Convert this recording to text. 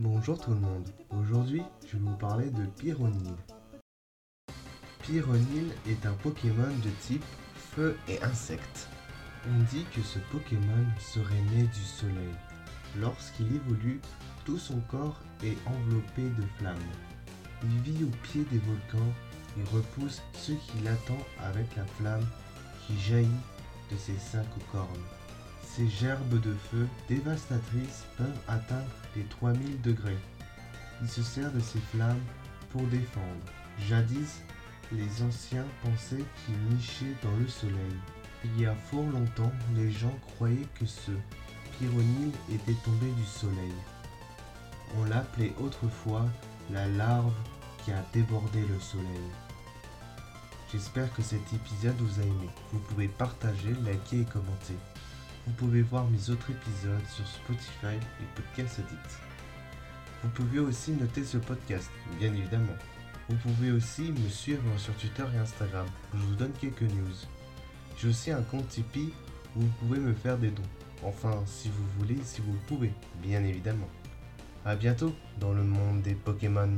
Bonjour tout le monde, aujourd'hui je vais vous parler de Pyronil. Pyronil est un Pokémon de type feu et insecte. On dit que ce Pokémon serait né du soleil. Lorsqu'il évolue, tout son corps est enveloppé de flammes. Il vit au pied des volcans et repousse ceux qui l'attendent avec la flamme qui jaillit de ses cinq cornes. Ces gerbes de feu dévastatrices peuvent atteindre les 3000 degrés. Il se sert de ces flammes pour défendre. Jadis, les anciens pensaient qu'il nichait dans le soleil. Il y a fort longtemps, les gens croyaient que ce pyronyle était tombé du soleil. On l'appelait autrefois la larve qui a débordé le soleil. J'espère que cet épisode vous a aimé. Vous pouvez partager, liker et commenter. Vous pouvez voir mes autres épisodes sur Spotify et Podcast Addict. Vous pouvez aussi noter ce podcast, bien évidemment. Vous pouvez aussi me suivre sur Twitter et Instagram, où je vous donne quelques news. J'ai aussi un compte Tipeee où vous pouvez me faire des dons. Enfin, si vous voulez, si vous pouvez, bien évidemment. A bientôt dans le monde des Pokémon.